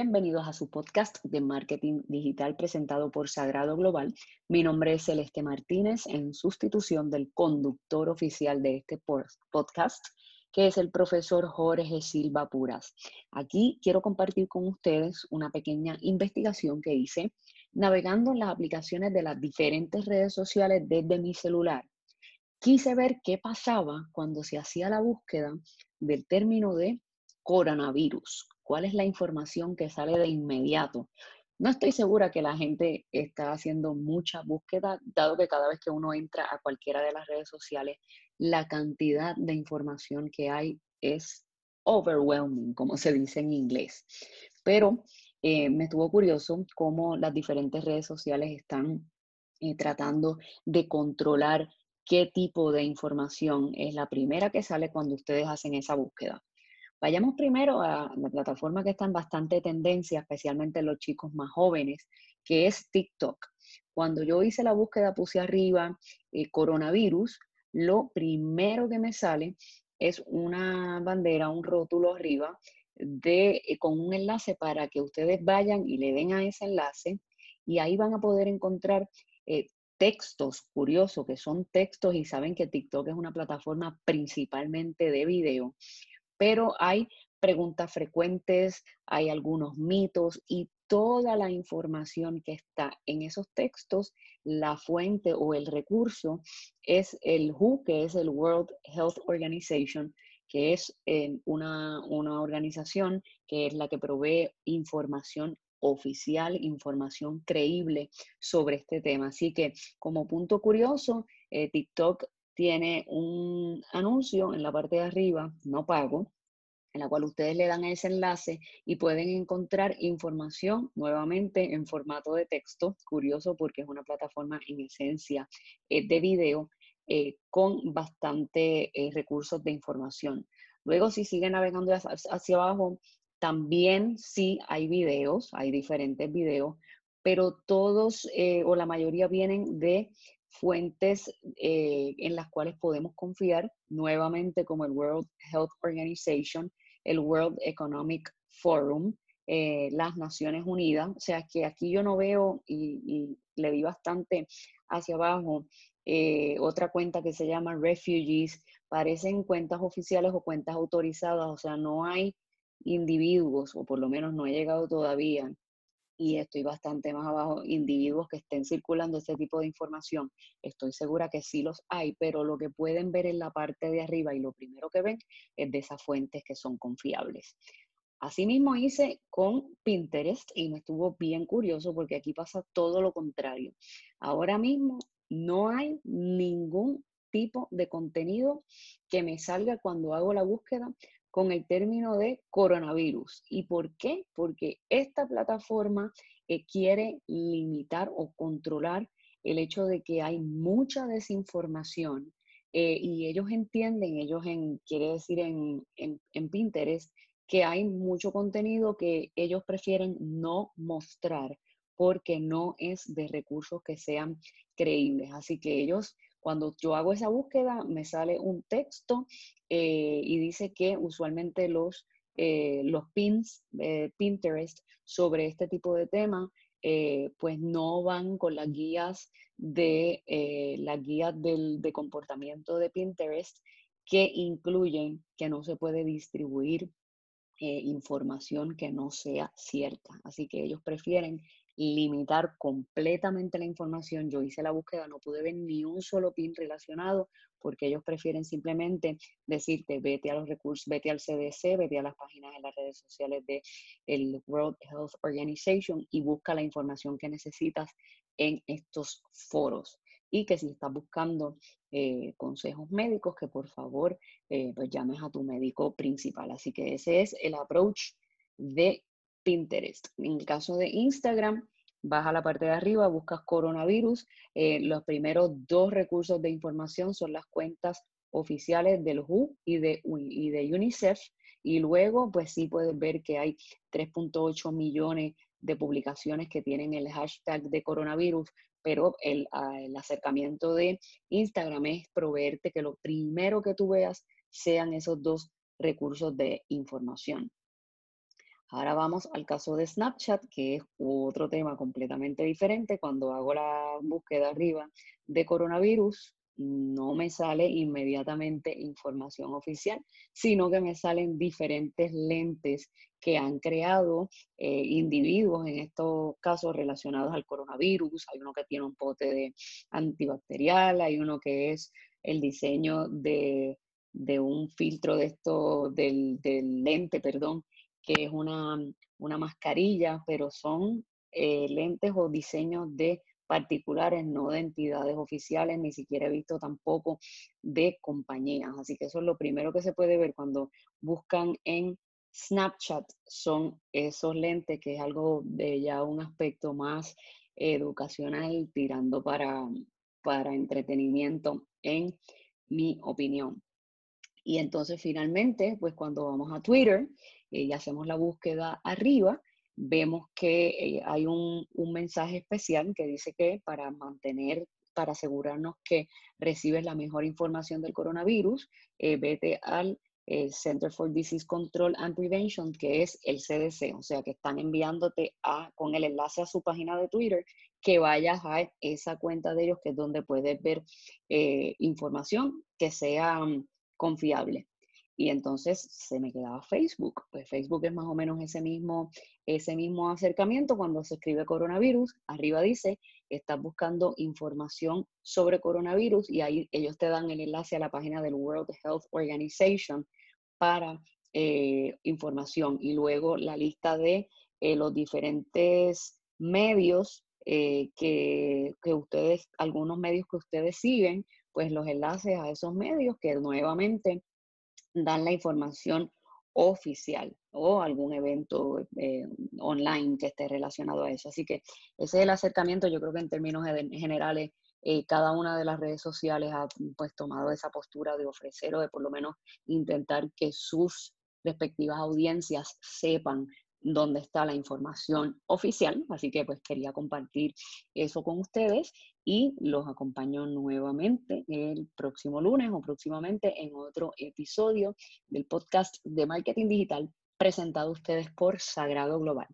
Bienvenidos a su podcast de marketing digital presentado por Sagrado Global. Mi nombre es Celeste Martínez en sustitución del conductor oficial de este podcast, que es el profesor Jorge Silva Puras. Aquí quiero compartir con ustedes una pequeña investigación que hice navegando en las aplicaciones de las diferentes redes sociales desde mi celular. Quise ver qué pasaba cuando se hacía la búsqueda del término de coronavirus cuál es la información que sale de inmediato. No estoy segura que la gente está haciendo mucha búsqueda, dado que cada vez que uno entra a cualquiera de las redes sociales, la cantidad de información que hay es overwhelming, como se dice en inglés. Pero eh, me estuvo curioso cómo las diferentes redes sociales están eh, tratando de controlar qué tipo de información es la primera que sale cuando ustedes hacen esa búsqueda. Vayamos primero a la plataforma que está en bastante tendencia, especialmente los chicos más jóvenes, que es TikTok. Cuando yo hice la búsqueda, puse arriba eh, coronavirus, lo primero que me sale es una bandera, un rótulo arriba de, eh, con un enlace para que ustedes vayan y le den a ese enlace y ahí van a poder encontrar eh, textos curiosos, que son textos y saben que TikTok es una plataforma principalmente de video pero hay preguntas frecuentes, hay algunos mitos y toda la información que está en esos textos, la fuente o el recurso es el WHO, que es el World Health Organization, que es eh, una, una organización que es la que provee información oficial, información creíble sobre este tema. Así que como punto curioso, eh, TikTok tiene un anuncio en la parte de arriba, no pago, en la cual ustedes le dan ese enlace y pueden encontrar información nuevamente en formato de texto, curioso porque es una plataforma en esencia eh, de video eh, con bastante eh, recursos de información. Luego, si siguen navegando hacia, abajo, también sí hay videos, hay diferentes videos, pero todos o la mayoría vienen de fuentes eh, en las cuales podemos confiar, nuevamente como el World Health Organization, el World Economic Forum, eh, las Naciones Unidas. O sea que aquí yo no veo, y, le vi bastante hacia abajo, eh, otra cuenta que se llama Refugees, parecen cuentas oficiales o cuentas autorizadas, o sea, no hay individuos, o por lo menos no he llegado todavía, y estoy bastante más abajo, individuos que estén circulando este tipo de información. Estoy segura que sí los hay, pero lo que pueden ver en la parte de arriba y lo primero que ven es de esas fuentes que son confiables. Asimismo hice con Pinterest y me estuvo bien curioso porque aquí pasa todo lo contrario. Ahora mismo no hay ningún tipo de contenido que me salga cuando hago la búsqueda con el término de coronavirus. ¿Y por qué? Porque esta plataforma eh, quiere limitar o controlar el hecho de que hay mucha desinformación eh, y ellos entienden, ellos quiere decir en, en Pinterest, que hay mucho contenido que ellos prefieren no mostrar porque no es de recursos que sean creíbles. Así que ellos cuando yo hago esa búsqueda, me sale un texto eh, y dice que usualmente los, eh, los pins de Pinterest sobre este tipo de tema, eh, pues no van con las guías de las guías del, de comportamiento de Pinterest que incluyen que no se puede distribuir información que no sea cierta. Así que ellos prefieren limitar completamente la información. Yo hice la búsqueda, no pude ver ni un solo pin relacionado porque ellos prefieren simplemente decirte, vete a los recursos, vete al CDC, vete a las páginas en las redes sociales de el World Health Organization y busca la información que necesitas en estos foros. Y que si estás buscando eh, consejos médicos, que por favor eh, pues llames a tu médico principal. Así que ese es el approach de Pinterest. En el caso de Instagram, vas a la parte de arriba, buscas coronavirus. Eh, los primeros dos recursos de información son las cuentas oficiales del WHO y de, UNICEF. Y luego, pues sí puedes ver que hay 3.8 millones de publicaciones que tienen el hashtag de coronavirus, pero el, ah, el, acercamiento de Instagram es proveerte que lo primero que tú veas sean esos dos recursos de información. Ahora vamos al caso de Snapchat, que es otro tema completamente diferente. Cuando hago la búsqueda arriba de coronavirus, no me sale inmediatamente información oficial, sino que me salen diferentes lentes que han creado eh, individuos, en estos casos relacionados al coronavirus. Hay uno que tiene un pote de antibacterial, hay uno que es el diseño de, un filtro de esto, del, lente, perdón, que es una, mascarilla, pero son eh, lentes o diseños de particulares, no de entidades oficiales, ni siquiera he visto tampoco de compañías. Así que eso es lo primero que se puede ver cuando buscan en Snapchat, son esos lentes, que es algo de ya un aspecto más educacional, tirando para, para entretenimiento, en mi opinión. Y entonces finalmente, pues cuando vamos a Twitter eh, y hacemos la búsqueda arriba, vemos que eh, hay un, mensaje especial que dice que para mantener, para asegurarnos que recibes la mejor información del coronavirus, eh, vete al eh, Center for Disease Control and Prevention, que es el CDC, o sea que están enviándote a, con el enlace a su página de Twitter, que vayas a esa cuenta de ellos, que es donde puedes ver información que sea mm, confiable y entonces se me quedaba Facebook. Pues Facebook es más o menos ese mismo, ese mismo acercamiento cuando se escribe coronavirus. Arriba dice, estás buscando información sobre coronavirus y ahí ellos te dan el enlace a la página del World Health Organization para eh, información y luego la lista de eh, los diferentes medios eh, que, que ustedes, algunos medios que ustedes siguen, pues los enlaces a esos medios que nuevamente dan la información oficial o algún evento eh, online que esté relacionado a eso. Así que ese es el acercamiento. Yo creo que en términos generales, eh, cada una de las redes sociales ha pues, tomado esa postura de ofrecer o de por lo menos intentar que sus respectivas audiencias sepan dónde está la información oficial. Así que pues quería compartir eso con ustedes y los acompaño nuevamente el próximo lunes o próximamente en otro episodio del podcast de marketing digital presentado a ustedes por Sagrado Global.